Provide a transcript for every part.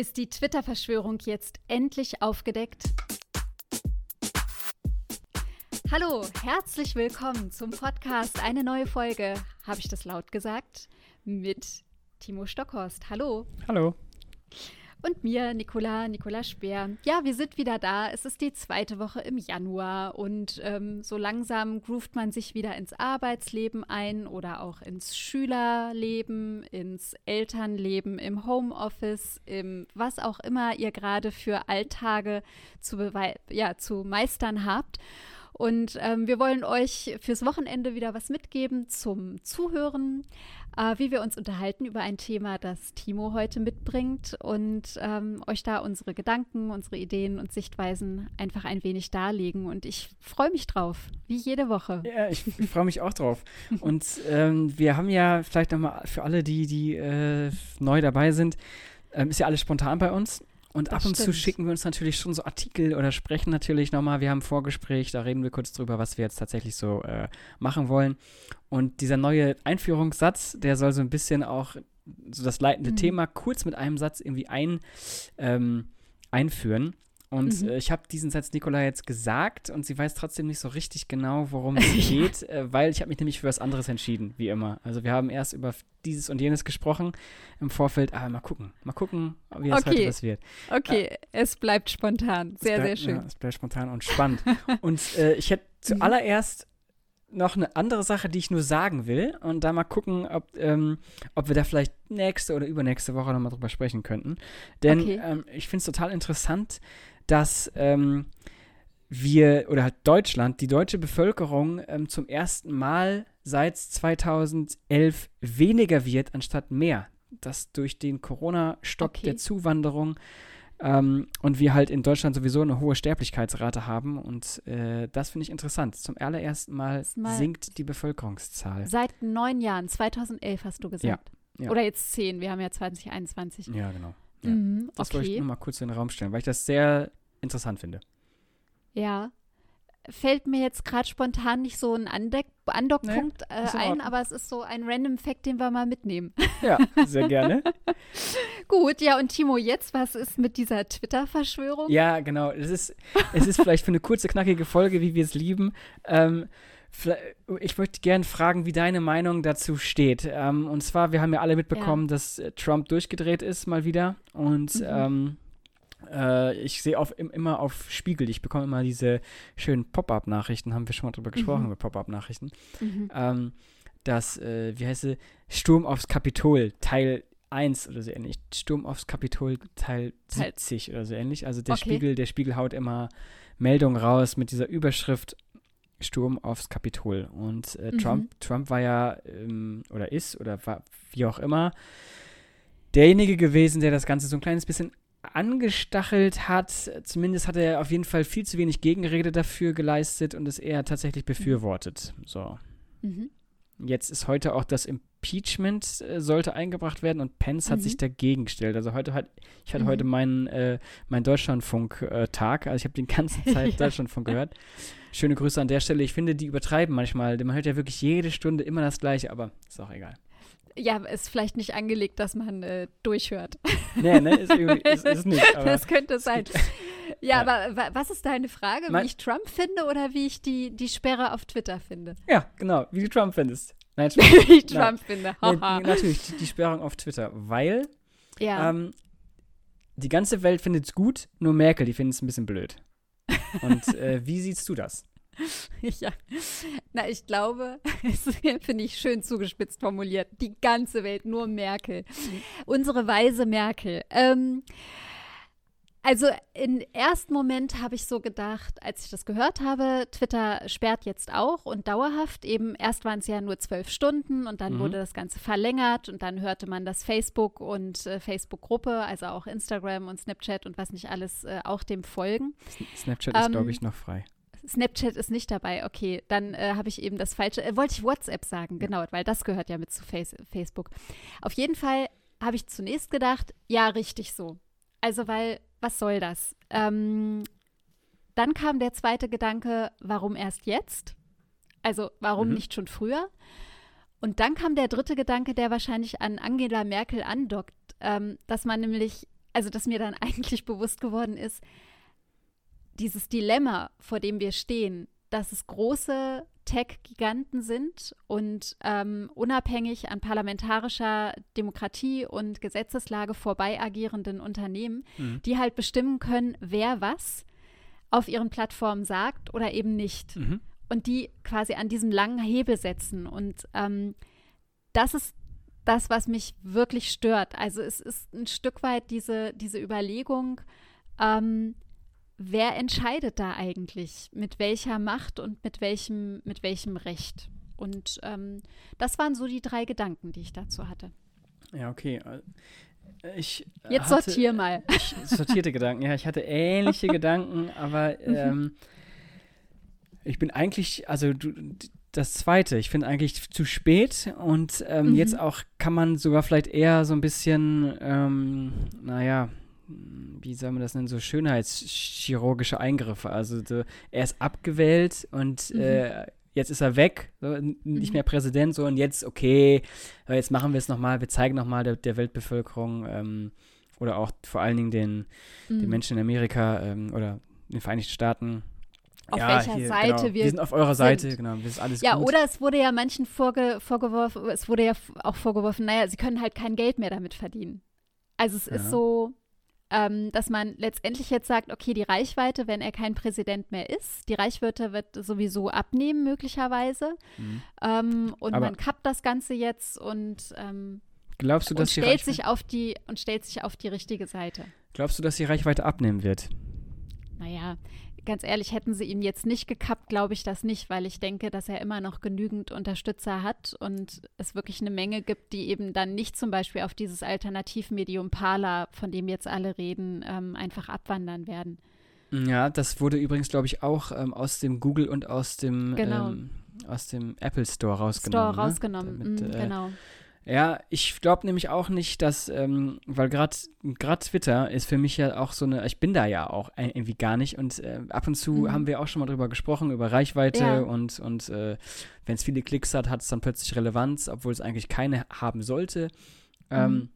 Ist die Twitter-Verschwörung jetzt endlich aufgedeckt? Hallo, herzlich willkommen zum Podcast Eine neue Folge. Habe ich das laut gesagt? Mit Timo Stockhorst. Hallo. Hallo und mir, Nicola, Nicola Speer. Ja, wir sind wieder da. Es ist die zweite Woche im Januar und ähm, so langsam groovt man sich wieder ins Arbeitsleben ein oder auch ins Schülerleben, ins Elternleben, im Homeoffice, im was auch immer ihr gerade für Alltage zu, ja, zu meistern habt. Und ähm, wir wollen euch fürs Wochenende wieder was mitgeben zum Zuhören, äh, wie wir uns unterhalten über ein Thema, das Timo heute mitbringt und ähm, euch da unsere Gedanken, unsere Ideen und Sichtweisen einfach ein wenig darlegen. Und ich freue mich drauf, wie jede Woche. Ja, ich, freue mich auch drauf. Und ähm, wir haben ja vielleicht nochmal für alle, die, die äh, neu dabei sind, ähm, ist ja alles spontan bei uns. Und das ab und stimmt. zu schicken wir uns natürlich schon so Artikel oder sprechen natürlich nochmal. Wir haben ein Vorgespräch, da reden wir kurz drüber, was wir jetzt tatsächlich so äh, machen wollen. Und dieser neue Einführungssatz, der soll so ein bisschen auch so das leitende mhm. Thema kurz mit einem Satz irgendwie ein, ähm, einführen. Und mhm. äh, ich habe diesen Satz Nicola jetzt gesagt und sie weiß trotzdem nicht so richtig genau, worum es geht, äh, weil ich habe mich nämlich für was anderes entschieden, wie immer. Also wir haben erst über dieses und jenes gesprochen im Vorfeld, aber mal gucken, mal gucken, wie das okay. heute was wird. Okay, äh, es bleibt spontan, sehr, bleibt, sehr schön. Ja, es bleibt spontan und spannend. und äh, ich hätte zuallererst noch eine andere Sache, die ich nur sagen will und da mal gucken, ob, ähm, ob wir da vielleicht nächste oder übernächste Woche nochmal drüber sprechen könnten. Denn okay. ähm, ich finde es total interessant, dass ähm, wir, oder halt Deutschland, die deutsche Bevölkerung ähm, zum ersten Mal seit 2011 weniger wird, anstatt mehr. Das durch den Corona-Stopp okay. der Zuwanderung ähm, und wir halt in Deutschland sowieso eine hohe Sterblichkeitsrate haben. Und äh, das finde ich interessant. Zum allerersten Mal, mal, sinkt die Bevölkerungszahl. Seit neun Jahren, 2011 hast du gesagt. Ja, ja. Oder jetzt zehn, wir haben ja 2021. Ja, genau. Ja. Mhm, das okay. wollte ich nur mal kurz in den Raum stellen, weil ich das sehr interessant finde. Ja. Fällt mir jetzt gerade spontan nicht so ein Andeck Andockpunkt nee, äh, ein, aber es ist so ein random Fact, den wir mal mitnehmen. Ja, sehr gerne. Gut, ja, und Timo, jetzt, was ist mit dieser Twitter-Verschwörung? Ja, genau. Es ist, es ist vielleicht für eine kurze, knackige Folge, wie wir es lieben. Ähm, ich möchte gerne fragen, wie deine Meinung dazu steht. Ähm, und zwar, wir haben ja alle mitbekommen, ja. dass äh, Trump durchgedreht ist, mal wieder. Und mhm. ähm, äh, ich sehe immer auf Spiegel, ich bekomme immer diese schönen Pop-up-Nachrichten, haben wir schon mal drüber gesprochen, mhm. über Pop-up-Nachrichten. Mhm. Ähm, dass, äh, wie heißt es, Sturm aufs Kapitol, Teil 1 oder so ähnlich. Sturm aufs Kapitol Teil 70 oder so ähnlich. Also der okay. Spiegel, der Spiegel haut immer Meldungen raus mit dieser Überschrift Sturm aufs Kapitol. Und äh, mhm. Trump, Trump war ja ähm, oder ist oder war wie auch immer derjenige gewesen, der das Ganze so ein kleines bisschen angestachelt hat. Zumindest hat er auf jeden Fall viel zu wenig Gegenrede dafür geleistet und es eher tatsächlich befürwortet. So. Mhm. Jetzt ist heute auch das Impeachment äh, sollte eingebracht werden und Pence mhm. hat sich dagegen gestellt. Also heute hat ich hatte mhm. heute meinen äh, mein Deutschlandfunk-Tag, also ich habe die ganze Zeit ja. Deutschlandfunk gehört. Schöne Grüße an der Stelle. Ich finde, die übertreiben manchmal. Man hört ja wirklich jede Stunde immer das Gleiche, aber ist auch egal ja, ist vielleicht nicht angelegt, dass man äh, durchhört. Nee, ne, ist, ist, ist nicht. das könnte sein. Ja, ja, aber was ist deine Frage? Wie ich Trump finde oder wie ich die, die Sperre auf Twitter finde? Ja, genau, wie du Trump findest. Nein, wie ich Trump finde. nee, natürlich, die, die, Sperrung auf Twitter, weil ja. ähm, die ganze Welt findet es gut, nur Merkel, die findet es ein bisschen blöd. Und äh, wie siehst du das? ja. Na, ich glaube, es finde ich schön zugespitzt formuliert. Die ganze Welt, nur Merkel. Unsere weise Merkel. Ähm, also im ersten Moment habe ich so gedacht, als ich das gehört habe, Twitter sperrt jetzt auch und dauerhaft. Eben erst waren es ja nur zwölf Stunden und dann mhm. wurde das Ganze verlängert und dann hörte man, dass Facebook und äh, Facebook-Gruppe, also auch Instagram und Snapchat und was nicht alles, äh, auch dem folgen. Snapchat ähm, ist, glaube ich, noch frei. Snapchat ist nicht dabei. Okay, dann äh, habe ich eben das falsche. Äh, wollte ich WhatsApp sagen, genau, weil das gehört ja mit zu Face Facebook. Auf jeden Fall habe ich zunächst gedacht, ja, richtig so. Also, weil, was soll das? Ähm, dann kam der zweite Gedanke, warum erst jetzt? Also, warum mhm. nicht schon früher? Und dann kam der dritte Gedanke, der wahrscheinlich an Angela Merkel andockt, ähm, dass man nämlich also dass mir dann eigentlich bewusst geworden ist, dieses Dilemma, vor dem wir stehen, dass es große Tech-Giganten sind und ähm, unabhängig an parlamentarischer Demokratie und Gesetzeslage vorbei agierenden Unternehmen, mhm. die halt bestimmen können, wer was auf ihren Plattformen sagt oder eben nicht. Mhm. Und die quasi an diesem langen Hebel setzen. Und ähm, das ist das, was mich wirklich stört. Also es ist ein Stück weit diese, diese Überlegung, ähm, wer entscheidet da eigentlich, mit welcher Macht und mit welchem, mit welchem Recht. Und ähm, das waren so die drei Gedanken, die ich dazu hatte. Ja, okay. Ich Jetzt hatte, sortier mal. Ich sortierte Gedanken, ja, ich hatte ähnliche Gedanken, aber mhm. ähm, ich bin eigentlich, also du, das zweite, ich finde eigentlich zu spät und ähm, mhm. jetzt auch kann man sogar vielleicht eher so ein bisschen, ähm, naja, wie soll man das nennen, so schönheitschirurgische Eingriffe. Also so, er ist abgewählt und mhm. äh, jetzt ist er weg, so, nicht mhm. mehr Präsident, so und jetzt, okay, jetzt machen wir es nochmal, wir zeigen nochmal der, der Weltbevölkerung ähm, oder auch vor allen Dingen den, mhm. den Menschen in Amerika ähm, oder den Vereinigten Staaten, auf ja, welcher hier, Seite genau. wir, wir sind auf eurer Seite, sind. genau, das ist alles Ja, gut. oder es wurde ja manchen vorge vorgeworfen, es wurde ja auch vorgeworfen, naja, sie können halt kein Geld mehr damit verdienen. Also es ja. ist so, ähm, dass man letztendlich jetzt sagt, okay, die Reichweite, wenn er kein Präsident mehr ist, die Reichweite wird sowieso abnehmen möglicherweise. Mhm. Ähm, und Aber man kappt das Ganze jetzt und ähm, glaubst du, dass und stellt sich auf die und stellt sich auf die richtige Seite. Glaubst du, dass die Reichweite abnehmen wird? Naja, ganz ehrlich, hätten sie ihn jetzt nicht gekappt, glaube ich das nicht, weil ich denke, dass er immer noch genügend Unterstützer hat und es wirklich eine Menge gibt, die eben dann nicht zum Beispiel auf dieses Alternativmedium Parler, von dem jetzt alle reden, ähm, einfach abwandern werden. Ja, das wurde übrigens, glaube ich, auch ähm, aus dem Google und aus dem, genau. ähm, aus dem Apple Store rausgenommen. Store ne? rausgenommen, Damit, mm, äh, genau. Ja, ich glaube nämlich auch nicht, dass, ähm, weil gerade Twitter ist für mich ja auch so eine, ich bin da ja auch irgendwie gar nicht und äh, ab und zu mhm. haben wir auch schon mal drüber gesprochen, über Reichweite ja. und, und äh, wenn es viele Klicks hat, hat es dann plötzlich Relevanz, obwohl es eigentlich keine haben sollte. Ähm,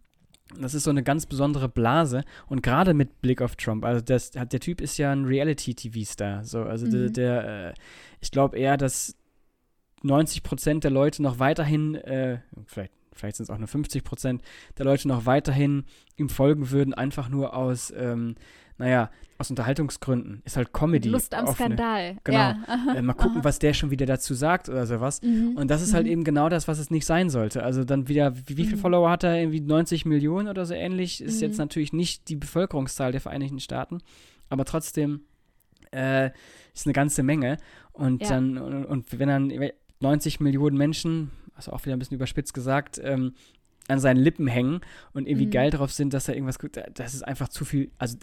mhm. das ist so eine ganz besondere Blase und gerade mit Blick auf Trump, also das, der Typ ist ja ein Reality-TV-Star, so, also mhm. der, der äh, ich glaube eher, dass 90 Prozent der Leute noch weiterhin, äh, vielleicht vielleicht sind es auch nur 50 Prozent der Leute noch weiterhin ihm folgen würden, einfach nur aus, ähm, naja, aus Unterhaltungsgründen. Ist halt Comedy. Lust am offene. Skandal. Genau. Ja. Äh, mal gucken, Aha. was der schon wieder dazu sagt oder sowas. Mhm. Und das ist halt mhm. eben genau das, was es nicht sein sollte. Also dann wieder, wie, wie viele mhm. Follower hat er? Irgendwie 90 Millionen oder so ähnlich. Ist jetzt mhm. natürlich nicht die Bevölkerungszahl der Vereinigten Staaten, aber trotzdem äh, ist eine ganze Menge. Und ja. dann, und, und wenn dann 90 Millionen Menschen, also auch wieder ein bisschen überspitzt gesagt, ähm, an seinen Lippen hängen und irgendwie mhm. geil drauf sind, dass er irgendwas gut, das ist einfach zu viel, also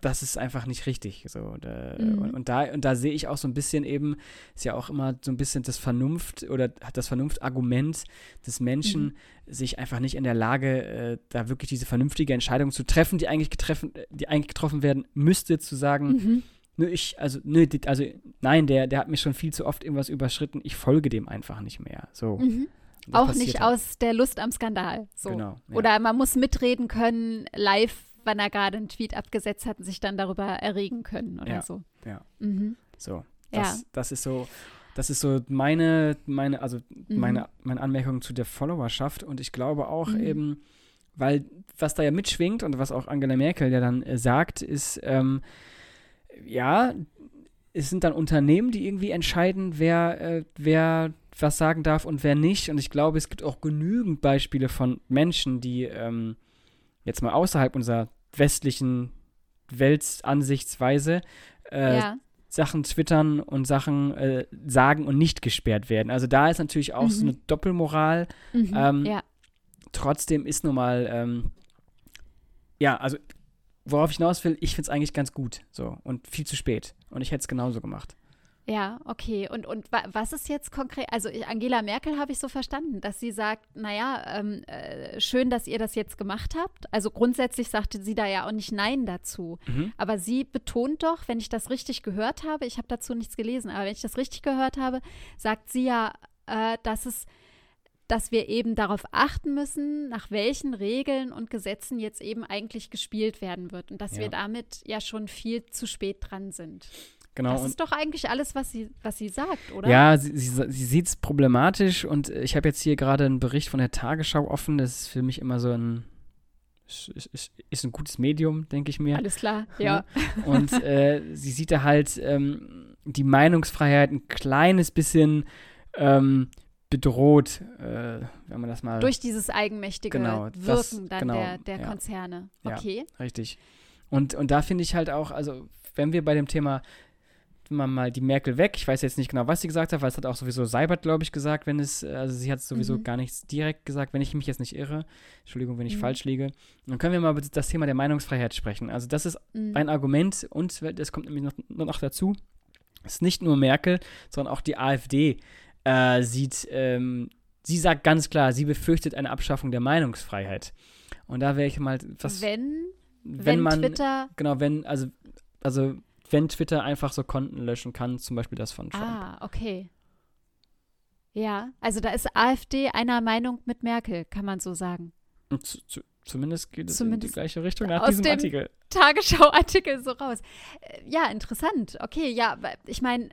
das ist einfach nicht richtig. So. Da, mhm. und, und, da, und da sehe ich auch so ein bisschen eben, ist ja auch immer so ein bisschen das Vernunft oder hat das Vernunftargument des Menschen, mhm. sich einfach nicht in der Lage, äh, da wirklich diese vernünftige Entscheidung zu treffen, die eigentlich, getreffen, die eigentlich getroffen werden müsste, zu sagen, mhm. Nö, ich, also, nö, also, nein, der, der hat mir schon viel zu oft irgendwas überschritten, ich folge dem einfach nicht mehr. So. Mhm. Auch nicht halt. aus der Lust am Skandal. So. Genau, ja. Oder man muss mitreden können, live wann er gerade einen Tweet abgesetzt hat und sich dann darüber erregen können oder ja, so. Ja. Mhm. So. Das, ja. das ist so, das ist so meine, meine, also mhm. meine, meine Anmerkung zu der Followerschaft und ich glaube auch mhm. eben, weil was da ja mitschwingt und was auch Angela Merkel ja dann äh, sagt, ist, ähm, ja, es sind dann Unternehmen, die irgendwie entscheiden, wer, äh, wer was sagen darf und wer nicht. Und ich glaube, es gibt auch genügend Beispiele von Menschen, die ähm, jetzt mal außerhalb unserer westlichen Weltansichtsweise äh, ja. Sachen twittern und Sachen äh, sagen und nicht gesperrt werden. Also da ist natürlich auch mhm. so eine Doppelmoral. Mhm, ähm, ja. Trotzdem ist nun mal, ähm, ja, also worauf ich hinaus will, ich finde es eigentlich ganz gut so und viel zu spät. Und ich hätte es genauso gemacht. Ja, okay. Und, und was ist jetzt konkret? Also Angela Merkel habe ich so verstanden, dass sie sagt, naja, ähm, äh, schön, dass ihr das jetzt gemacht habt. Also grundsätzlich sagte sie da ja auch nicht Nein dazu. Mhm. Aber sie betont doch, wenn ich das richtig gehört habe, ich habe dazu nichts gelesen, aber wenn ich das richtig gehört habe, sagt sie ja, äh, dass es dass wir eben darauf achten müssen, nach welchen Regeln und Gesetzen jetzt eben eigentlich gespielt werden wird und dass ja. wir damit ja schon viel zu spät dran sind. Genau. Das ist doch eigentlich alles, was sie, was sie sagt, oder? Ja, sie, sie, sie sieht es problematisch und ich habe jetzt hier gerade einen Bericht von der Tagesschau offen. Das ist für mich immer so ein ist, ist ein gutes Medium, denke ich mir. Alles klar, ja. Und äh, sie sieht da halt ähm, die Meinungsfreiheit ein kleines bisschen ähm, bedroht, äh, wenn man das mal. Durch dieses eigenmächtige genau, Wirken das, dann genau, der, der ja. Konzerne. Okay. Ja, richtig. Und, und da finde ich halt auch, also wenn wir bei dem Thema man mal die Merkel weg. Ich weiß jetzt nicht genau, was sie gesagt hat, weil es hat auch sowieso Seibert, glaube ich, gesagt, wenn es, also sie hat sowieso mhm. gar nichts direkt gesagt, wenn ich mich jetzt nicht irre. Entschuldigung, wenn ich mhm. falsch liege. Dann können wir mal über das Thema der Meinungsfreiheit sprechen. Also das ist mhm. ein Argument und es kommt nämlich noch, noch dazu, es ist nicht nur Merkel, sondern auch die AfD äh, sieht, ähm, sie sagt ganz klar, sie befürchtet eine Abschaffung der Meinungsfreiheit. Und da wäre ich mal was. Wenn, wenn, wenn man, Twitter. Genau, wenn, also, also wenn Twitter einfach so Konten löschen kann, zum Beispiel das von Trump. Ah, okay. Ja, also da ist AfD einer Meinung mit Merkel, kann man so sagen. Zu, zumindest geht es zumindest in die gleiche Richtung nach diesem Artikel. Tagesschau-Artikel so raus. Äh, ja, interessant. Okay, ja, ich meine,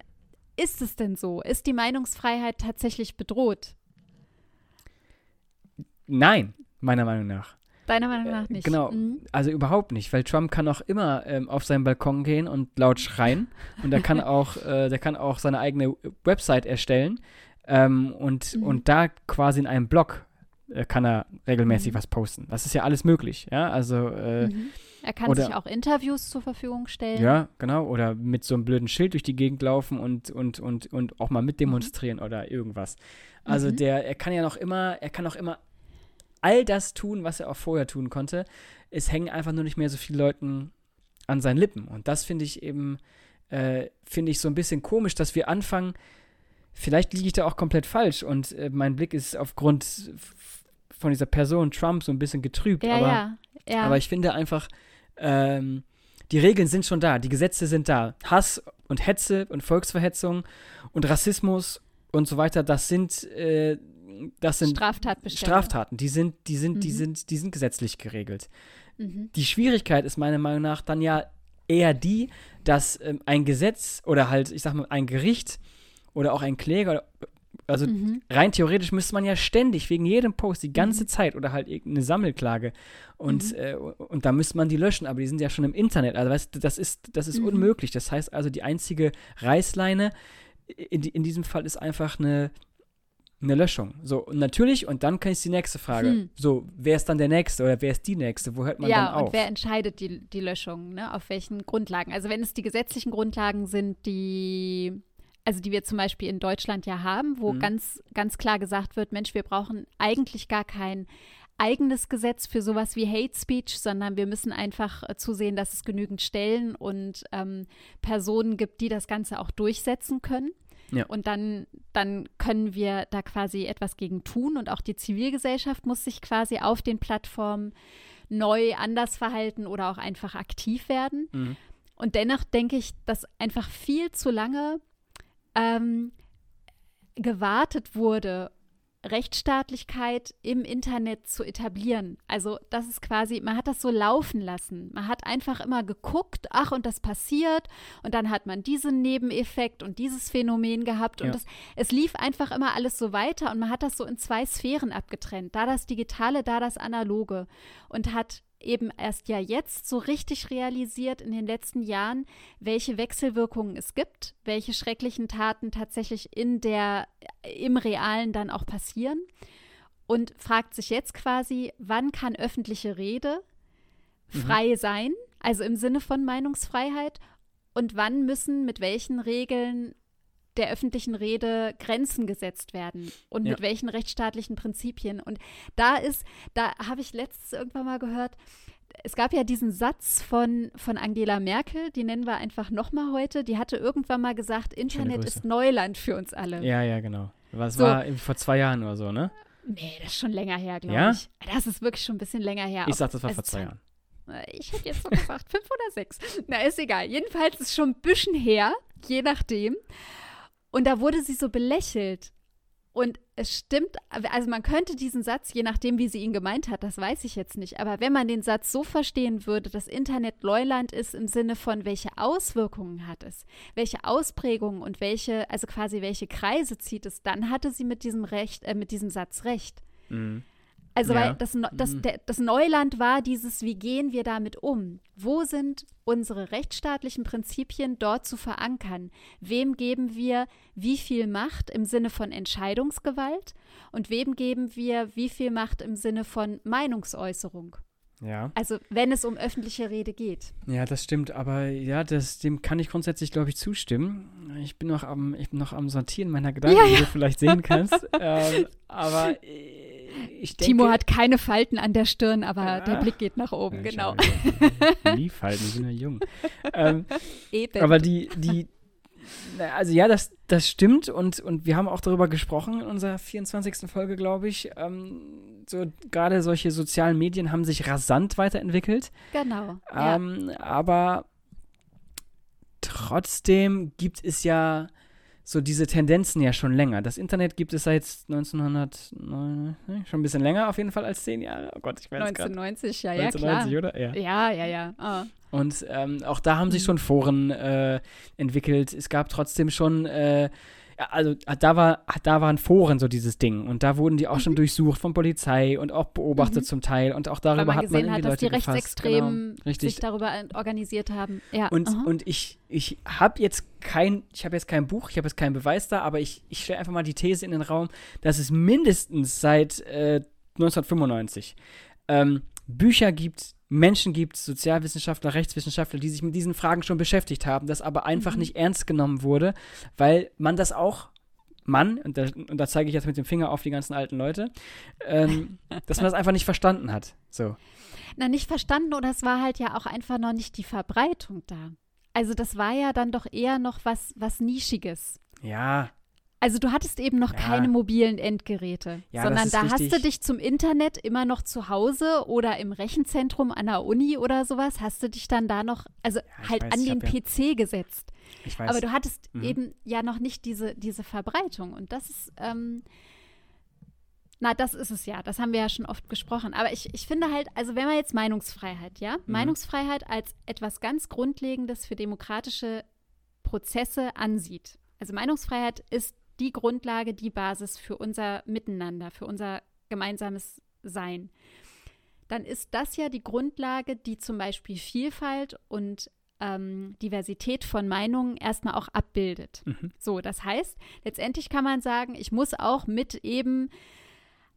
ist es denn so? Ist die Meinungsfreiheit tatsächlich bedroht? Nein, meiner Meinung nach. Deiner Meinung nach nicht. Genau, mhm. also überhaupt nicht, weil Trump kann auch immer ähm, auf seinen Balkon gehen und laut schreien und der kann auch, äh, der kann auch seine eigene Website erstellen ähm, und, mhm. und da quasi in einem Blog äh, kann er regelmäßig mhm. was posten. Das ist ja alles möglich, ja, also äh, mhm. Er kann oder, sich auch Interviews zur Verfügung stellen. Ja, genau. Oder mit so einem blöden Schild durch die Gegend laufen und, und, und, und auch mal mitdemonstrieren mhm. oder irgendwas. Also mhm. der, er kann ja noch immer, er kann auch immer all das tun, was er auch vorher tun konnte. Es hängen einfach nur nicht mehr so viele Leuten an seinen Lippen. Und das finde ich eben, äh, finde ich so ein bisschen komisch, dass wir anfangen, vielleicht liege ich da auch komplett falsch und äh, mein Blick ist aufgrund von dieser Person Trump so ein bisschen getrübt. Ja, aber, ja, ja. aber ich finde einfach, ähm, die Regeln sind schon da, die Gesetze sind da. Hass und Hetze und Volksverhetzung und Rassismus und so weiter, das sind äh, das sind Straftaten. Die sind, die sind, mhm. die sind, die sind gesetzlich geregelt. Mhm. Die Schwierigkeit ist meiner Meinung nach dann ja eher die, dass ähm, ein Gesetz oder halt, ich sag mal, ein Gericht oder auch ein Kläger, also mhm. rein theoretisch müsste man ja ständig wegen jedem Post die ganze mhm. Zeit oder halt irgendeine Sammelklage und, mhm. äh, und da müsste man die löschen, aber die sind ja schon im Internet. Also weißt, das ist, das ist mhm. unmöglich. Das heißt also, die einzige Reißleine in, in diesem Fall ist einfach eine, eine Löschung. So, und natürlich, und dann kann ich die nächste Frage. Hm. So, wer ist dann der Nächste oder wer ist die Nächste? Wo hört man ja, dann auf? Ja, und wer entscheidet die, die Löschung? Ne? Auf welchen Grundlagen? Also, wenn es die gesetzlichen Grundlagen sind, die, also die wir zum Beispiel in Deutschland ja haben, wo hm. ganz, ganz klar gesagt wird, Mensch, wir brauchen eigentlich gar kein eigenes Gesetz für sowas wie Hate Speech, sondern wir müssen einfach äh, zusehen, dass es genügend Stellen und ähm, Personen gibt, die das Ganze auch durchsetzen können. Ja. Und dann, dann können wir da quasi etwas gegen tun und auch die Zivilgesellschaft muss sich quasi auf den Plattformen neu anders verhalten oder auch einfach aktiv werden. Mhm. Und dennoch denke ich, dass einfach viel zu lange ähm, gewartet wurde, Rechtsstaatlichkeit im Internet zu etablieren. Also das ist quasi, man hat das so laufen lassen. Man hat einfach immer geguckt, ach und das passiert und dann hat man diesen Nebeneffekt und dieses Phänomen gehabt und ja. das, es lief einfach immer alles so weiter und man hat das so in zwei Sphären abgetrennt. Da das Digitale, da das Analoge und hat eben erst ja jetzt so richtig realisiert in den letzten Jahren, welche Wechselwirkungen es gibt, welche schrecklichen Taten tatsächlich in der, im Realen dann auch passieren und fragt sich jetzt quasi, wann kann öffentliche Rede mhm. frei mhm. sein, also im Sinne von Meinungsfreiheit, und wann müssen mit welchen Regeln der öffentlichen Rede Grenzen gesetzt werden und ja. mit welchen rechtsstaatlichen Prinzipien. Und da ist, da habe ich letztens irgendwann mal gehört, es gab ja diesen Satz von, von Angela Merkel, die nennen wir einfach nochmal heute, die hatte irgendwann mal gesagt, Internet ist Neuland für uns alle. Ja, ja, genau. Was so. war vor zwei Jahren oder so, ne? Nee, das ist schon länger her, glaube ja? ich. Das ist wirklich schon ein bisschen länger her. Ich sag, das war vor zwei Jahren. Ich hätte jetzt so gesagt, fünf oder sechs. Na, ist egal. Jedenfalls ist es schon ein bisschen her, je nachdem. Und da wurde sie so belächelt. Und es stimmt, also man könnte diesen Satz, je nachdem, wie sie ihn gemeint hat, das weiß ich jetzt nicht, aber wenn man den Satz so verstehen würde, dass Internet Leuland ist im Sinne von, welche Auswirkungen hat es, welche Ausprägungen und welche, also quasi welche Kreise zieht es, dann hatte sie mit diesem Recht, äh, mit diesem Satz recht. Mhm. Also, ja. weil das, das, mhm. das Neuland war dieses, wie gehen wir damit um? Wo sind unsere rechtsstaatlichen Prinzipien dort zu verankern? Wem geben wir wie viel Macht im Sinne von Entscheidungsgewalt und wem geben wir wie viel Macht im Sinne von Meinungsäußerung? Ja. Also wenn es um öffentliche Rede geht. Ja, das stimmt. Aber ja, das, dem kann ich grundsätzlich, glaube ich, zustimmen. Ich bin noch am, ich bin noch am Sortieren meiner Gedanken, ja, ja. wie du vielleicht sehen kannst. ähm, aber äh, ich denke, Timo hat keine Falten an der Stirn, aber ja. der Blick geht nach oben, ja, genau. Nie Falten, die sind ja jung. ähm, Eben. Aber die, die, also ja, das, das stimmt und, und wir haben auch darüber gesprochen in unserer 24. Folge, glaube ich. Ähm, so gerade solche sozialen Medien haben sich rasant weiterentwickelt. Genau. Ähm, ja. Aber trotzdem gibt es ja so diese Tendenzen ja schon länger. Das Internet gibt es seit 1900, schon ein bisschen länger auf jeden Fall als zehn Jahre. Oh Gott, ich weiß 1990, ja, ja, 1990, klar. oder? Ja, ja, ja. ja. Oh. Und ähm, auch da haben sich schon Foren äh, entwickelt. Es gab trotzdem schon äh, also da war, da waren Foren so dieses Ding und da wurden die auch mhm. schon durchsucht von Polizei und auch beobachtet mhm. zum Teil und auch darüber Weil man hat man hat, dass Leute die Rechtsextremen genau, sich darüber organisiert haben. Ja. Und, und ich, ich habe jetzt kein, ich habe jetzt kein Buch, ich habe jetzt keinen Beweis da, aber ich, ich stelle einfach mal die These in den Raum, dass es mindestens seit äh, 1995 ähm, Bücher gibt, Menschen gibt, Sozialwissenschaftler, Rechtswissenschaftler, die sich mit diesen Fragen schon beschäftigt haben, das aber einfach mhm. nicht ernst genommen wurde, weil man das auch, Mann, und da, und da zeige ich jetzt mit dem Finger auf die ganzen alten Leute, ähm, dass man das einfach nicht verstanden hat. So. Na, nicht verstanden oder es war halt ja auch einfach noch nicht die Verbreitung da. Also das war ja dann doch eher noch was, was Nischiges. Ja. Also du hattest eben noch ja. keine mobilen Endgeräte, ja, sondern da richtig. hast du dich zum Internet immer noch zu Hause oder im Rechenzentrum an der Uni oder sowas, hast du dich dann da noch, also ja, halt weiß, an den PC gesetzt. Ich weiß. Aber du hattest mhm. eben ja noch nicht diese, diese Verbreitung und das ist, ähm, na, das ist es ja. Das haben wir ja schon oft gesprochen. Aber ich, ich finde halt, also wenn man jetzt Meinungsfreiheit, ja, mhm. Meinungsfreiheit als etwas ganz Grundlegendes für demokratische Prozesse ansieht. Also Meinungsfreiheit ist die Grundlage, die Basis für unser Miteinander, für unser gemeinsames Sein, dann ist das ja die Grundlage, die zum Beispiel Vielfalt und ähm, Diversität von Meinungen erstmal auch abbildet. Mhm. So, das heißt, letztendlich kann man sagen, ich muss auch mit eben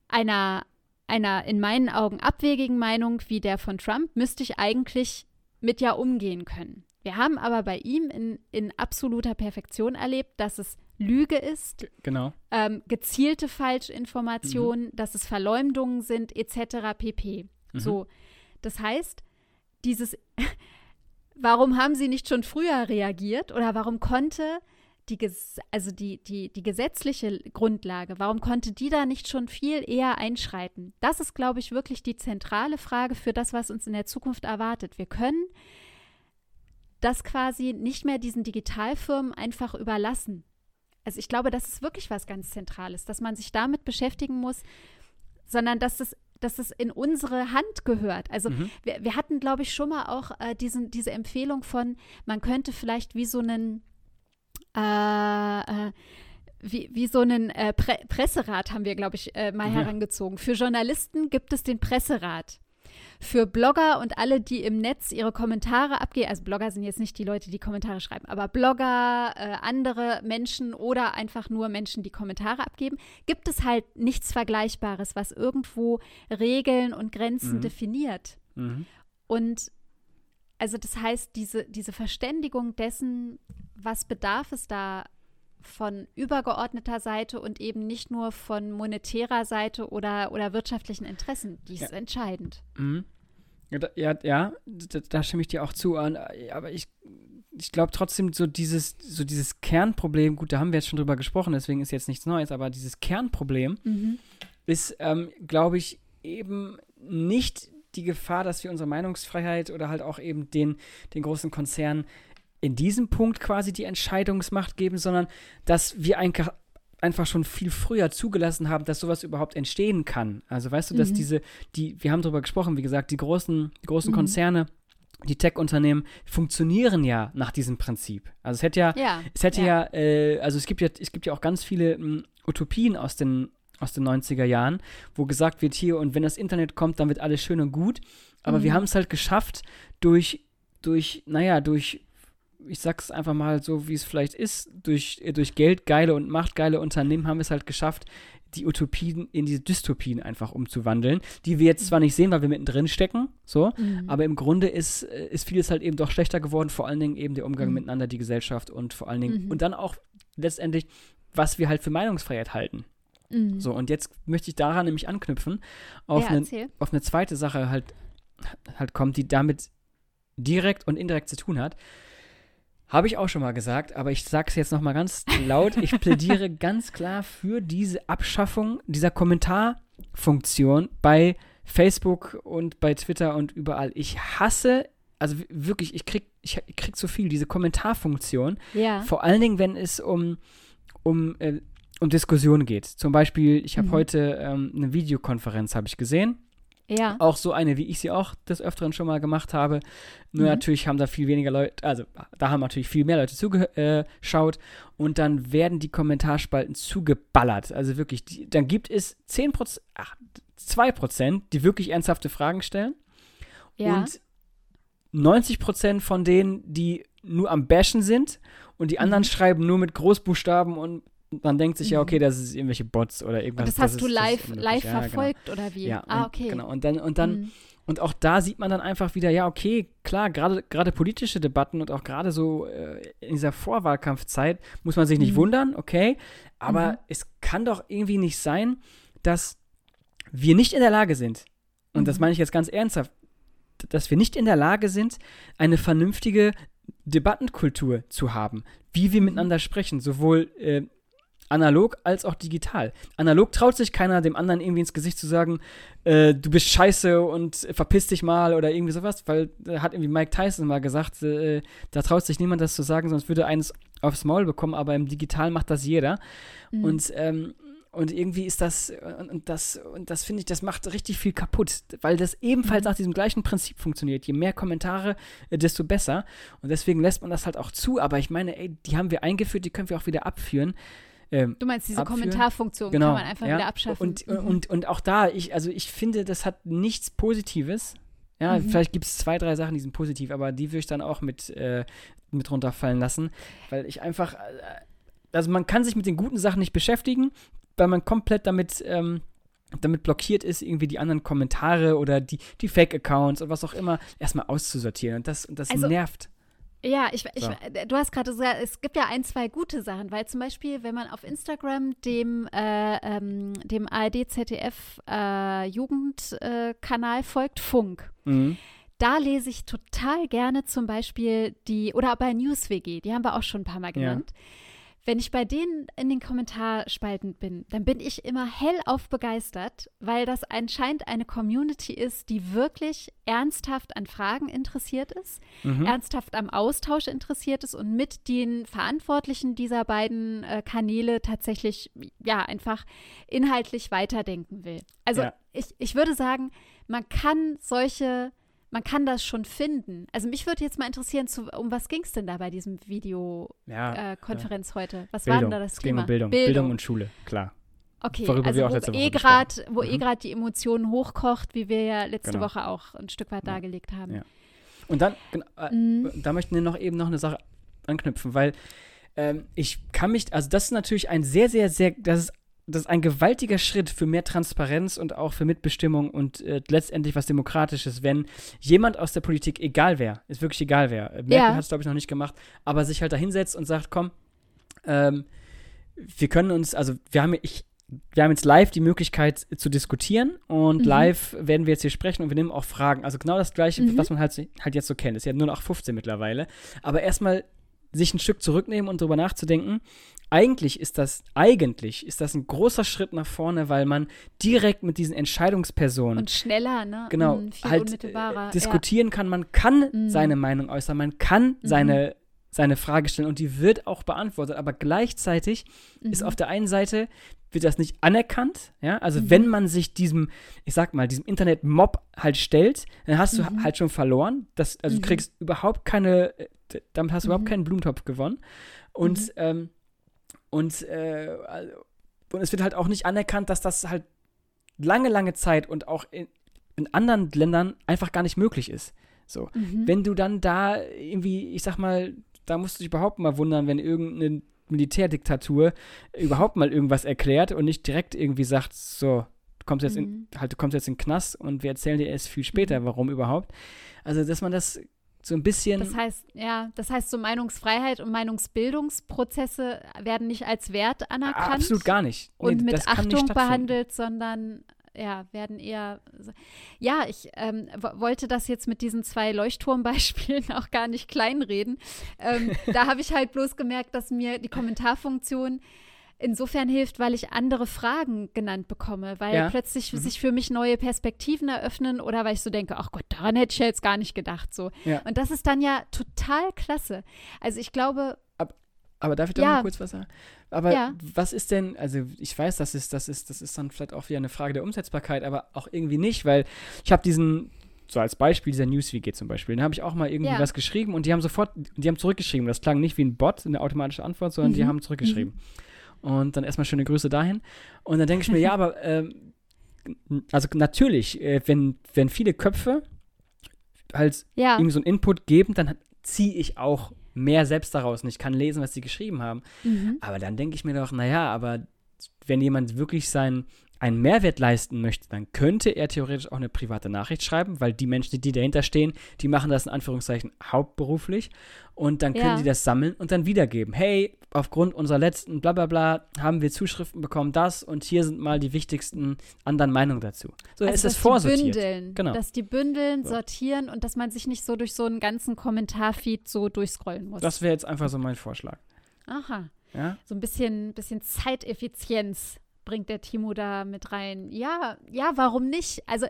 einer, einer in meinen Augen abwegigen Meinung wie der von Trump, müsste ich eigentlich mit ja umgehen können. Wir haben aber bei ihm in, in absoluter Perfektion erlebt, dass es Lüge ist, genau. ähm, gezielte Falschinformationen, mhm. dass es Verleumdungen sind, etc. pp. Mhm. So, das heißt, dieses, warum haben sie nicht schon früher reagiert oder warum konnte die, also die, die, die gesetzliche Grundlage, warum konnte die da nicht schon viel eher einschreiten? Das ist, glaube ich, wirklich die zentrale Frage für das, was uns in der Zukunft erwartet. Wir können das quasi nicht mehr diesen Digitalfirmen einfach überlassen. Also ich glaube, das ist wirklich was ganz Zentrales, dass man sich damit beschäftigen muss, sondern dass es dass es in unsere Hand gehört. Also mhm. wir, wir, hatten, glaube ich, schon mal auch äh, diesen, diese Empfehlung von, man könnte vielleicht wie so einen äh, äh, wie, wie so einen äh, Pre Presserat haben wir, glaube ich, äh, mal ja. herangezogen. Für Journalisten gibt es den Presserat für Blogger und alle, die im Netz ihre Kommentare abgeben, also Blogger sind jetzt nicht die Leute, die Kommentare schreiben, aber Blogger, äh, andere Menschen oder einfach nur Menschen, die Kommentare abgeben, gibt es halt nichts Vergleichbares, was irgendwo Regeln und Grenzen mhm. definiert. Mhm. Und also das heißt, diese, diese Verständigung dessen, was bedarf es da von übergeordneter Seite und eben nicht nur von monetärer Seite oder, oder wirtschaftlichen Interessen. Die ist ja. entscheidend. Mhm. Ja, ja da, da, stimme ich dir auch zu. Aber ich, ich glaube trotzdem, so dieses, so dieses Kernproblem, gut, da haben wir jetzt schon drüber gesprochen, deswegen ist jetzt nichts Neues, aber dieses Kernproblem mhm. ist, ähm, glaube ich, eben nicht die Gefahr, dass wir unsere Meinungsfreiheit oder halt auch eben den, den großen Konzernen in diesem Punkt quasi die Entscheidungsmacht geben, sondern dass wir einfach, einfach schon viel früher zugelassen haben, dass sowas überhaupt entstehen kann. Also weißt du, dass mhm. diese, die, wir haben darüber gesprochen, wie gesagt, die großen, die großen mhm. Konzerne, die Tech-Unternehmen funktionieren ja nach diesem Prinzip. Also es hätte ja, ja es hätte ja, ja äh, also es gibt ja, es gibt ja auch ganz viele m, hm, Utopien aus den, aus den 90er Jahren, wo gesagt wird, hier, und wenn das Internet kommt, dann wird alles schön und gut. Aber mhm. wir haben es halt geschafft, durch, durch, naja, durch ich sag's einfach mal so, wie es vielleicht ist, durch, durch Geld geile und machtgeile Unternehmen haben wir es halt geschafft, die Utopien in diese Dystopien einfach umzuwandeln, die wir jetzt zwar nicht sehen, weil wir mittendrin stecken, so, mhm. aber im Grunde ist, äh, ist vieles halt eben doch schlechter geworden, vor allen Dingen eben der Umgang mhm. miteinander, die Gesellschaft und vor allen Dingen, mhm. und dann auch letztendlich, was wir halt für Meinungsfreiheit halten. Mhm. So, und jetzt möchte ich daran nämlich anknüpfen, auf, ja, eine, auf eine zweite Sache halt, halt kommt, die damit direkt und indirekt zu tun hat. Habe ich auch schon mal gesagt, aber ich sage es jetzt noch mal ganz laut. Ich plädiere ganz klar für diese Abschaffung dieser Kommentarfunktion bei Facebook und bei Twitter und überall. Ich hasse, also wirklich, ich krieg, ich, krieg so viel, diese Kommentarfunktion. Ja. Vor allen Dingen, wenn es um, um, äh, um Diskussionen geht. Zum Beispiel, ich habe mhm. heute ähm, eine Videokonferenz, habe ich gesehen ja. Auch so eine, wie ich sie auch des Öfteren schon mal gemacht habe. Nur mhm. natürlich haben da viel weniger Leute, also da haben natürlich viel mehr Leute zugeschaut und dann werden die Kommentarspalten zugeballert. Also wirklich, die, dann gibt es 10%, ach, 2%, die wirklich ernsthafte Fragen stellen. Ja. Und 90% von denen, die nur am Bashen sind und die anderen mhm. schreiben nur mit Großbuchstaben und man denkt sich ja, okay, mhm. das ist irgendwelche Bots oder irgendwas. Und das hast das du live, live ja, verfolgt genau. oder wie? Ja, ah, okay. genau. Und dann, und dann, mhm. und auch da sieht man dann einfach wieder, ja, okay, klar, gerade politische Debatten und auch gerade so äh, in dieser Vorwahlkampfzeit muss man sich nicht mhm. wundern, okay, aber mhm. es kann doch irgendwie nicht sein, dass wir nicht in der Lage sind, und das mhm. meine ich jetzt ganz ernsthaft, dass wir nicht in der Lage sind, eine vernünftige Debattenkultur zu haben, wie wir mhm. miteinander sprechen, sowohl äh, analog als auch digital. Analog traut sich keiner, dem anderen irgendwie ins Gesicht zu sagen, äh, du bist scheiße und verpiss dich mal oder irgendwie sowas, weil äh, hat irgendwie Mike Tyson mal gesagt, äh, da traut sich niemand das zu sagen, sonst würde eines aufs Maul bekommen, aber im Digital macht das jeder. Mhm. Und ähm, und irgendwie ist das, und das, und das finde ich, das macht richtig viel kaputt, weil das ebenfalls mhm. nach diesem gleichen Prinzip funktioniert. Je mehr Kommentare, äh, desto besser. Und deswegen lässt man das halt auch zu. Aber ich meine, ey, die haben wir eingeführt, die können wir auch wieder abführen. Ähm, du meinst diese abführen. Kommentarfunktion genau, kann man einfach ja. wieder abschaffen. Und, mhm. und, und auch da, ich, also ich finde, das hat nichts Positives. Ja, mhm. vielleicht gibt es zwei, drei Sachen, die sind positiv, aber die würde ich dann auch mit, äh, mit runterfallen lassen, weil ich einfach, äh, also man kann sich mit den guten Sachen nicht beschäftigen, weil man komplett damit, ähm, damit blockiert ist, irgendwie die anderen Kommentare oder die, die Fake-Accounts und was auch immer erstmal auszusortieren. Und das, und das also, nervt. Ja, ich, ich, so. du hast gerade gesagt, es gibt ja ein, zwei gute Sachen, weil zum Beispiel, wenn man auf Instagram dem, äh, ähm, dem ARD-ZDF-Jugendkanal äh, folgt, Funk, mhm. da lese ich total gerne zum Beispiel die, oder bei NewsWG, die haben wir auch schon ein paar Mal genannt. Ja wenn ich bei denen in den Kommentarspalten bin, dann bin ich immer hellauf begeistert, weil das anscheinend eine Community ist, die wirklich ernsthaft an Fragen interessiert ist, mhm. ernsthaft am Austausch interessiert ist und mit den Verantwortlichen dieser beiden äh, Kanäle tatsächlich, ja, einfach inhaltlich weiterdenken will. Also ja. ich, ich würde sagen, man kann solche man kann das schon finden. Also mich würde jetzt mal interessieren, zu, um was ging es denn da bei diesem Videokonferenz ja, äh, heute? Was Bildung. war denn da das es Thema? Bildung. Bildung. Bildung und Schule, klar. Okay, Worüber also wo, eh grad, wo eh mhm. eh gerade die Emotionen hochkocht, wie wir ja letzte genau. Woche auch ein Stück weit ja. dargelegt haben. Ja. Und dann, äh, mhm. da möchten wir noch eben noch eine Sache anknüpfen, weil ähm, ich kann mich, also das ist natürlich ein sehr, sehr, sehr, das ist das ist ein gewaltiger Schritt für mehr Transparenz und auch für Mitbestimmung und äh, letztendlich was Demokratisches, wenn jemand aus der Politik, egal wer, ist wirklich egal wer, Merkel ja. hat es glaube ich noch nicht gemacht, aber sich halt da hinsetzt und sagt, komm, ähm, wir können uns, also wir haben, ich, wir haben jetzt live die Möglichkeit zu diskutieren und mhm. live werden wir jetzt hier sprechen und wir nehmen auch Fragen. Also genau das Gleiche, mhm. was man halt, halt jetzt so kennt. Ist ja nur noch 15 mittlerweile. Aber erstmal sich ein Stück zurücknehmen und darüber nachzudenken, eigentlich ist das, eigentlich ist das ein großer Schritt nach vorne, weil man direkt mit diesen Entscheidungspersonen und schneller, ne? Genau, mhm, halt äh, diskutieren ja. kann. Man kann mhm. seine Meinung äußern, man kann mhm. seine seine Frage stellen und die wird auch beantwortet, aber gleichzeitig mhm. ist auf der einen Seite wird das nicht anerkannt, ja, also mhm. wenn man sich diesem, ich sag mal, diesem Internet-Mob halt stellt, dann hast du mhm. halt schon verloren, das, also du mhm. kriegst überhaupt keine, äh, damit hast du überhaupt mhm. keinen Blumentopf gewonnen und, ähm, und, äh, und es wird halt auch nicht anerkannt, dass das halt lange, lange Zeit und auch in, in anderen Ländern einfach gar nicht möglich ist. So, mhm. wenn du dann da irgendwie, ich sag mal, da musst du dich überhaupt mal wundern, wenn irgendeine Militärdiktatur überhaupt mal irgendwas erklärt und nicht direkt irgendwie sagt, so, du kommst jetzt mhm. in, halt, du kommst jetzt in den Knast und wir erzählen dir erst viel später, mhm. warum überhaupt. Also, dass man das so ein bisschen. Das heißt, ja, das heißt, so Meinungsfreiheit und Meinungsbildungsprozesse werden nicht als Wert anerkannt. Absolut gar nicht. Nee, und mit Achtung behandelt, sondern ja, werden eher. Ja, ich ähm, wollte das jetzt mit diesen zwei Leuchtturmbeispielen auch gar nicht kleinreden. Ähm, da habe ich halt bloß gemerkt, dass mir die Kommentarfunktion insofern hilft, weil ich andere Fragen genannt bekomme, weil ja. plötzlich mhm. sich für mich neue Perspektiven eröffnen oder weil ich so denke, ach Gott, daran hätte ich jetzt gar nicht gedacht. So. Ja. Und das ist dann ja total klasse. Also ich glaube, aber darf ich da ja. mal kurz was sagen? Aber ja. was ist denn, also ich weiß, das ist, das ist, das ist dann vielleicht auch wieder eine Frage der Umsetzbarkeit, aber auch irgendwie nicht, weil ich habe diesen, so als Beispiel dieser Newsweek zum Beispiel, da habe ich auch mal irgendwie ja. was geschrieben und die haben sofort, die haben zurückgeschrieben. Das klang nicht wie ein Bot, eine automatische Antwort, sondern mhm. die haben zurückgeschrieben. Mhm. Und dann erstmal schöne Grüße dahin. Und dann denke ich mir, ja, aber ähm, also natürlich, äh, wenn, wenn viele Köpfe halt ja. irgendwie so einen Input geben, dann ziehe ich auch mehr selbst daraus und ich kann lesen, was sie geschrieben haben. Mhm. Aber dann denke ich mir doch, naja, aber wenn jemand wirklich sein, einen Mehrwert leisten möchte, dann könnte er theoretisch auch eine private Nachricht schreiben, weil die Menschen, die dahinter stehen, die machen das in Anführungszeichen hauptberuflich und dann können ja. die das sammeln und dann wiedergeben. Hey, aufgrund unserer letzten Blablabla haben wir Zuschriften bekommen, das und hier sind mal die wichtigsten anderen Meinungen dazu. So also, ist es vorsortiert. Bündeln, genau. Dass die bündeln, so. sortieren und dass man sich nicht so durch so einen ganzen Kommentarfeed so durchscrollen muss. Das wäre jetzt einfach so mein Vorschlag. Aha. Ja? So ein bisschen, bisschen Zeiteffizienz bringt der Timo da mit rein. Ja, ja, warum nicht? Also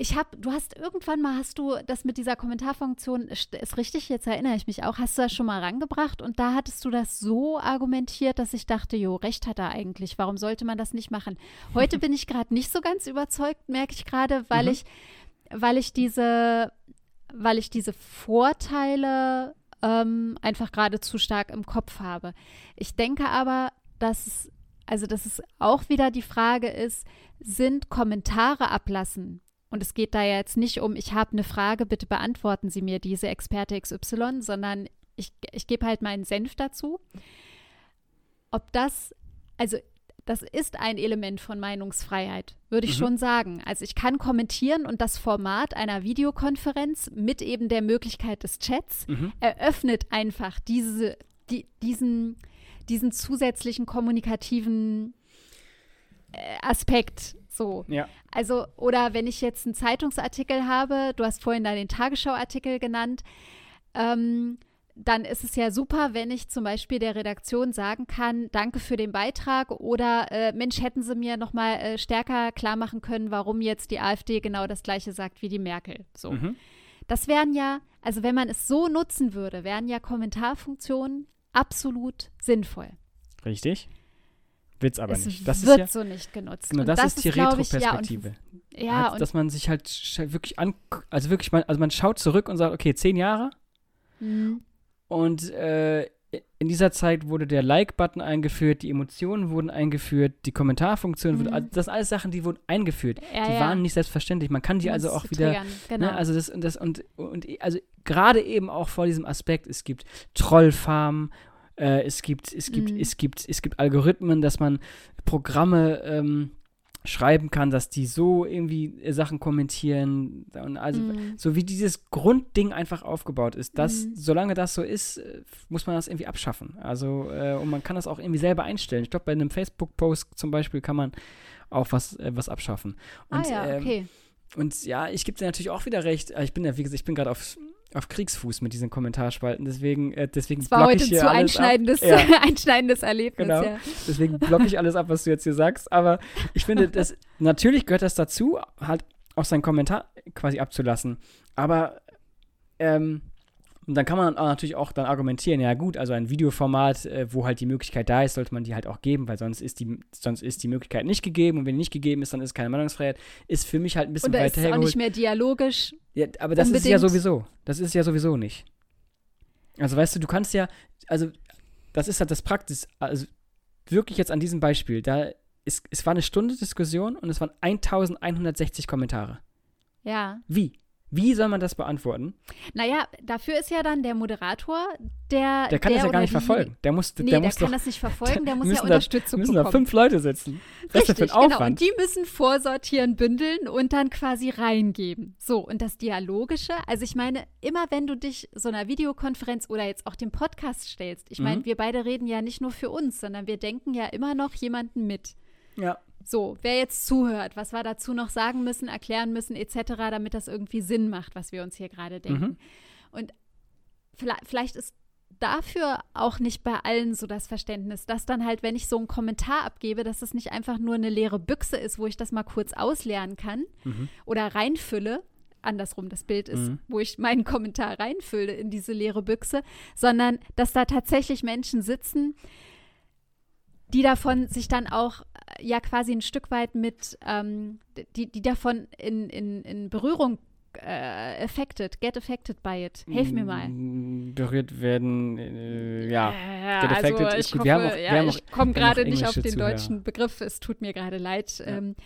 ich habe, du hast irgendwann mal, hast du das mit dieser Kommentarfunktion, ist richtig, jetzt erinnere ich mich auch, hast du das schon mal rangebracht und da hattest du das so argumentiert, dass ich dachte, jo, recht hat er eigentlich, warum sollte man das nicht machen? Heute bin ich gerade nicht so ganz überzeugt, merke ich gerade, weil mhm. ich, weil ich diese, weil ich diese Vorteile ähm, einfach gerade zu stark im Kopf habe. Ich denke aber, dass es also, dass es auch wieder die Frage ist, sind Kommentare ablassen? Und es geht da jetzt nicht um, ich habe eine Frage, bitte beantworten Sie mir diese Experte XY, sondern ich, ich gebe halt meinen Senf dazu. Ob das, also das ist ein Element von Meinungsfreiheit, würde ich mhm. schon sagen. Also ich kann kommentieren und das Format einer Videokonferenz mit eben der Möglichkeit des Chats mhm. eröffnet einfach diese, die, diesen, diesen zusätzlichen kommunikativen äh, Aspekt. So. Ja. Also, oder wenn ich jetzt einen Zeitungsartikel habe, du hast vorhin da den Tagesschau-Artikel genannt, ähm, dann ist es ja super, wenn ich zum Beispiel der Redaktion sagen kann, danke für den Beitrag oder äh, Mensch, hätten Sie mir noch mal äh, stärker klar machen können, warum jetzt die AfD genau das Gleiche sagt wie die Merkel. So. Mhm. Das wären ja, also wenn man es so nutzen würde, wären ja Kommentarfunktionen absolut sinnvoll. Richtig. Wird es aber es nicht. Das wird ja, so nicht genutzt. Genau, das, das, ist die Retro-Perspektive. Ja, ja halt, dass man sich halt wirklich an, also wirklich, man, also man schaut zurück und sagt, okay, zehn Jahre. Mhm. Und äh, in dieser Zeit wurde der Like-Button eingeführt, die Emotionen wurden eingeführt, die Kommentarfunktion mhm. wurde, also das sind alles Sachen, die wurden eingeführt. Ja, die ja. waren nicht selbstverständlich. Man kann die also auch wieder, ne, genau. ne, also das und das und und also gerade eben auch vor diesem Aspekt, es gibt Trollfarmen äh, es gibt, es gibt, mhm. es gibt, es gibt Algorithmen, dass man Programme ähm, schreiben kann, dass die so irgendwie äh, Sachen kommentieren. Und also, mhm. so wie dieses Grundding einfach aufgebaut ist, dass, mhm. solange das so ist, äh, muss man das irgendwie abschaffen. Also, äh, und man kann das auch irgendwie selber einstellen. Ich glaube, bei einem Facebook-Post zum Beispiel kann man auch was, äh, was abschaffen. Und, ah ja, ähm, okay. Ähm, und ja, ich gebe dir natürlich auch wieder recht. Ich bin ja, wie gesagt, ich bin gerade auf auf Kriegsfuß mit diesen Kommentarspalten. Deswegen, äh, deswegen das war heute ich hier zu einschneidendes, ja. einschneidendes Erlebnis. Genau. Ja. Deswegen blocke ich alles ab, was du jetzt hier sagst. Aber ich finde, das, natürlich gehört das dazu, halt auch seinen Kommentar quasi abzulassen. Aber ähm, Und dann kann man natürlich auch dann argumentieren, ja gut, also ein Videoformat, äh, wo halt die Möglichkeit da ist, sollte man die halt auch geben, weil sonst ist die, sonst ist die Möglichkeit nicht gegeben und wenn die nicht gegeben ist, dann ist keine Meinungsfreiheit. Ist für mich halt ein bisschen und da weiter ist auch nicht mehr dialogisch. Ja, aber das unbedingt. ist ja sowieso. Das ist ja sowieso nicht. Also weißt du, du kannst ja, also das ist halt das Praxis, also wirklich jetzt an diesem Beispiel, da ist, es war eine Stunde Diskussion und es waren 1160 Kommentare. Ja. Wie? Wie soll man das beantworten? Naja, dafür ist ja dann der Moderator, der. Der kann der das ja gar nicht verfolgen. Der muss, nee, der, der muss kann doch, das nicht verfolgen, der muss ja Unterstützung da, müssen bekommen. da fünf Leute sitzen. Was Richtig, ist das für ein genau. Aufwand? Und die müssen vorsortieren, bündeln und dann quasi reingeben. So, und das Dialogische, also ich meine, immer wenn du dich so einer Videokonferenz oder jetzt auch dem Podcast stellst, ich meine, Mhm. wir beide reden ja nicht nur für uns, sondern wir denken ja immer noch jemanden mit. Ja. So, wer jetzt zuhört, was wir dazu noch sagen müssen, erklären müssen, etc., damit das irgendwie Sinn macht, was wir uns hier gerade denken. Mhm. Und vielleicht, vielleicht ist dafür auch nicht bei allen so das Verständnis, dass dann halt, wenn ich so einen Kommentar abgebe, dass es nicht einfach nur eine leere Büchse ist, wo ich das mal kurz ausleeren kann Mhm. oder reinfülle. Andersrum das Bild ist, Mhm. wo ich meinen Kommentar reinfülle in diese leere Büchse, sondern dass da tatsächlich Menschen sitzen, die davon sich dann auch ja quasi ein Stück weit mit, ähm, die, die davon in, in, in Berührung äh, affected, get affected by it. Hilf mir mal. Mm, Berührt werden, äh, ja. Äh, Get affected also ich gut. hoffe, ja, ich komme gerade nicht auf den Zuhörer. deutschen Begriff. Es tut mir gerade leid. Ja. Ähm,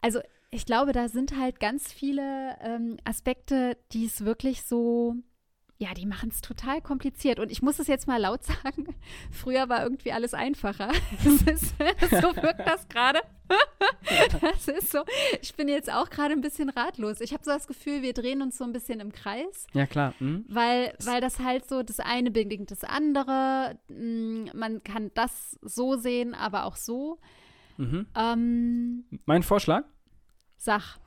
also ich glaube, da sind halt ganz viele ähm, Aspekte, die es wirklich so, ja, die machen es total kompliziert. Und ich muss es jetzt mal laut sagen, früher war irgendwie alles einfacher. Ist, so wirkt das gerade. Das ist so. Ich bin jetzt auch gerade ein bisschen ratlos. Ich habe so das Gefühl, wir drehen uns so ein bisschen im Kreis. Ja, klar. Mhm. Weil, weil das halt so, das eine bedingt das andere. Mm, Man kann das so sehen, aber auch so. Mhm. Ähm, Mein Vorschlag, sag.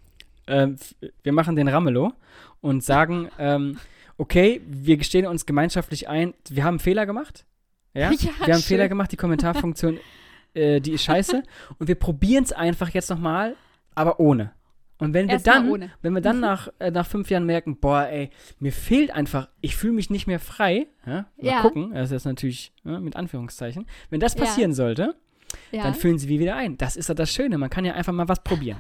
ähm, wir machen den Ramelow und sagen, ähm, okay, wir gestehen uns gemeinschaftlich ein, wir haben Fehler gemacht. Ja, Ja, wir haben einen schön. Fehler gemacht, die Kommentarfunktion, äh, die ist scheiße. und wir probieren es einfach jetzt nochmal, aber ohne. Und wenn wir Erst dann, wenn wir dann nach, äh, nach fünf Jahren merken, boah, ey, mir fehlt einfach, ich fühle mich nicht mehr frei, ja, mal Ja. gucken, das ist jetzt natürlich ja, mit Anführungszeichen, wenn das passieren sollte, dann fühlen sie wie wieder ein. Das ist ja das Schöne, man kann ja einfach mal was probieren.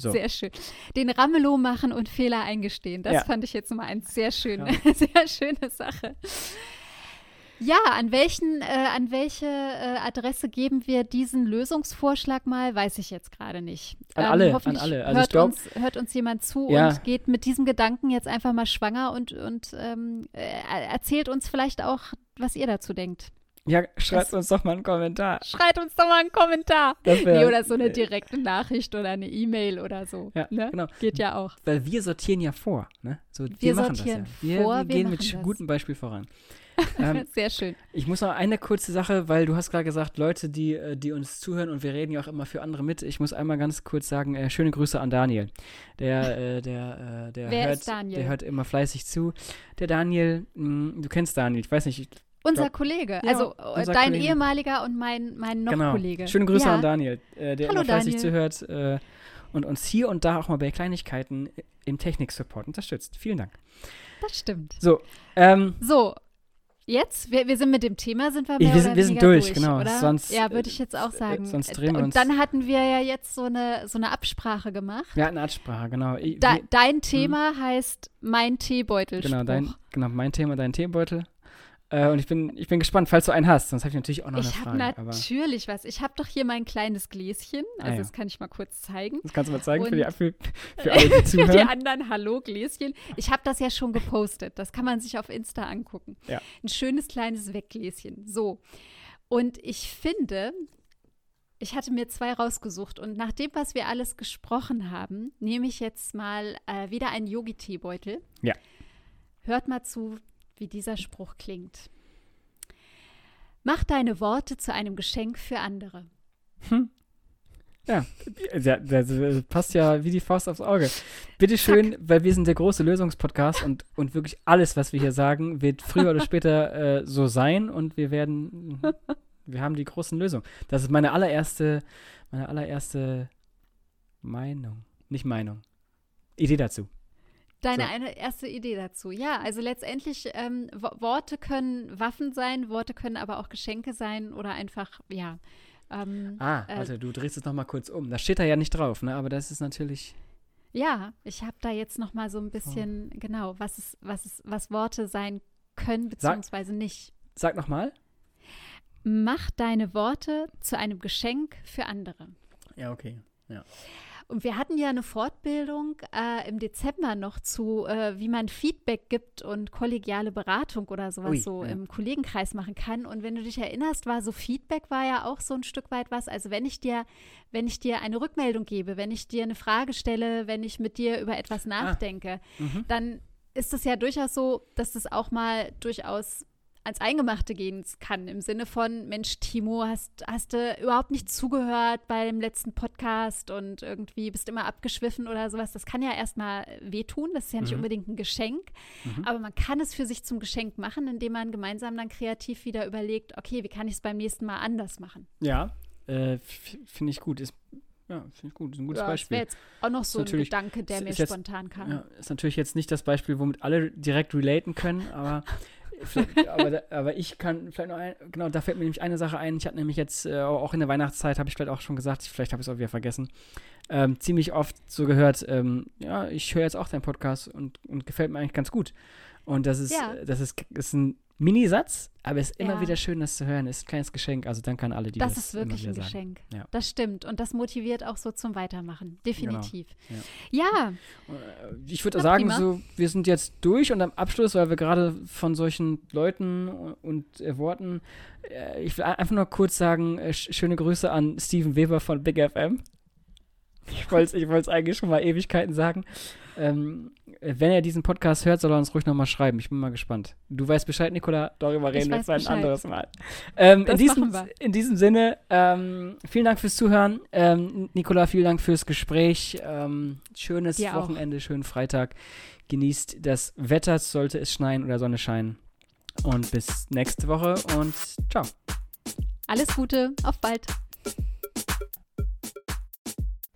So. sehr schön. Den Ramelow machen und Fehler eingestehen. Das Ja. fand ich jetzt mal eine sehr schöne, sehr schöne Sache. Ja, an, welchen, äh, an welche äh, Adresse geben wir diesen Lösungsvorschlag mal, weiß ich jetzt gerade nicht. An alle, an alle. Also hört, glaub- uns, hört uns jemand zu Ja. und geht mit diesem Gedanken jetzt einfach mal schwanger und, und ähm, äh, erzählt uns vielleicht auch, was ihr dazu denkt. Ja, schreibt Das- uns doch mal einen Kommentar. Schreibt uns doch mal einen Kommentar. Nee, oder so eine äh, direkte Nachricht oder eine E-Mail oder so. Ja, ne? genau. Geht ja auch. Weil wir sortieren ja vor. Ne? So, wir, Wir machen sortieren das ja. Wir, vor, wir gehen mit das. gutem Beispiel voran. ähm, Sehr schön. ich muss noch eine kurze Sache, weil du hast gerade gesagt, Leute, die, äh, die uns zuhören und wir reden ja auch immer für andere mit. Ich muss einmal ganz kurz sagen, äh, schöne Grüße an Daniel. Der, äh, der, äh, der Wer hört, ist Daniel? der hört immer fleißig zu. Der Daniel, mh, du kennst Daniel, ich weiß nicht, ich, Unser glaub- Kollege, Ja, also äh, unser dein Kollege. ehemaliger und mein, mein noch genau. Kollege. Schöne Grüße ja. an Daniel, äh, der Hallo, immer fleißig Daniel. zuhört äh, und uns hier und da auch mal bei Kleinigkeiten im Technik-Support unterstützt. Vielen Dank. Das stimmt. So, ähm, So, jetzt, wir, wir sind mit dem Thema, sind wir Ich- mehr wir oder sind- wir sind weniger durch, genau. Oder? Sonst, ja, äh, würde ich jetzt auch äh, sagen. sonst drehen wir und uns- dann hatten wir ja jetzt so eine, so eine Absprache gemacht. wir hatten Absprache, genau. Ich, Da, dein Thema heißt mein Teebeutel. genau, dein, genau, mein Thema, dein Teebeutel. Äh, und ich bin, ich bin gespannt, falls du einen hast. Sonst habe ich natürlich auch noch Ich eine habe Frage. Aber natürlich was. Ich habe doch hier mein kleines Gläschen. Also Ah, ja. das kann ich mal kurz zeigen. das kannst du mal zeigen für, die, für, für alle, die Für die zuhören. anderen Hallo-Gläschen. Ich habe das ja schon gepostet. Das kann man sich auf Insta angucken. Ja. Ein schönes kleines Weggläschen. So. Und ich finde, ich hatte mir zwei rausgesucht. Und nach dem, was wir alles gesprochen haben, nehme ich jetzt mal äh, wieder einen Yogi-Teebeutel. Ja. Hört mal zu, wie dieser Spruch klingt. Mach deine Worte zu einem Geschenk für andere. Ja, ja, das passt ja wie die Faust aufs Auge. Bitteschön, weil wir sind der große Lösungspodcast und, und wirklich alles, was wir hier sagen, wird früher oder später äh, so sein und wir werden, wir haben die großen Lösungen. Das ist meine allererste, meine allererste Meinung. Nicht Meinung. Idee dazu. Deine so. eine erste Idee dazu. Ja, also letztendlich ähm, Worte können Waffen sein, Worte können aber auch Geschenke sein oder einfach, ja. Ähm, ah, äh, also du drehst es nochmal kurz um. Da steht da ja nicht drauf, ne? Aber das ist natürlich. Ja, ich habe da jetzt nochmal so ein bisschen, oh. genau, was ist, was ist, was Worte sein können, beziehungsweise sag, nicht. Sag nochmal. Mach deine Worte zu einem Geschenk für andere. Ja, okay. Ja. Und wir hatten ja eine Fortbildung äh, im Dezember noch zu, äh, wie man Feedback gibt und kollegiale Beratung oder sowas Ui, so ja. im Kollegenkreis machen kann. Und wenn du dich erinnerst, war so Feedback war ja auch so ein Stück weit was. Also wenn ich dir, wenn ich dir eine Rückmeldung gebe, wenn ich dir eine Frage stelle, wenn ich mit dir über etwas ah. nachdenke, ah. mhm. dann ist es ja durchaus so, dass das auch mal durchaus ans Eingemachte gehen kann. Im Sinne von, Mensch, Timo, hast, hast du überhaupt nicht zugehört beim letzten Podcast und irgendwie bist immer abgeschwiffen oder sowas. Das kann ja erstmal wehtun. Das ist ja nicht mhm. unbedingt ein Geschenk. Mhm. Aber man kann es für sich zum Geschenk machen, indem man gemeinsam dann kreativ wieder überlegt, okay, wie kann ich es beim nächsten Mal anders machen? Ja, äh, finde ich gut. Ist ja, finde ich gut. Ist ein gutes ja, Beispiel. Das wäre jetzt auch noch so ein Gedanke, der mir jetzt, spontan kam. Ja, ist natürlich jetzt nicht das Beispiel, womit alle direkt relaten können, aber aber, aber, ich kann vielleicht noch ein, genau, da fällt mir nämlich eine Sache ein. Ich hatte nämlich jetzt äh, auch in der Weihnachtszeit, habe ich vielleicht auch schon gesagt, vielleicht habe ich es auch wieder vergessen, ähm, ziemlich oft so gehört, ähm, ja, ich höre jetzt auch deinen Podcast und, und gefällt mir eigentlich ganz gut. Und das ist, ja. das ist, ist ein Minisatz, aber es ist immer ja. wieder schön, das zu hören. Es ist ein kleines Geschenk. Also danke an alle, die das Das ist wirklich ein Geschenk. Ja. Das stimmt. Und das motiviert auch so zum Weitermachen. Definitiv. Genau. Ja. ja. Äh, ich würde sagen, so, wir sind jetzt durch und am Abschluss, weil wir gerade von solchen Leuten und äh, Worten, äh, ich will einfach nur kurz sagen, äh, schöne Grüße an Steven Weber von Big FM. Ich wollte es ich eigentlich schon mal Ewigkeiten sagen. Ähm, wenn er diesen Podcast hört, soll er uns ruhig nochmal schreiben. Ich bin mal gespannt. Du weißt Bescheid, Nicola. Darüber reden wir jetzt ein anderes Mal. Ähm, in, diesem, in, diesem, Sinne, ähm, vielen Dank fürs Zuhören. Ähm, Nicola, vielen Dank fürs Gespräch. Ähm, schönes Dir Wochenende, auch. schönen Freitag. Genießt das Wetter, sollte es schneien oder Sonne scheinen. Und bis nächste Woche und ciao. Alles Gute, auf bald.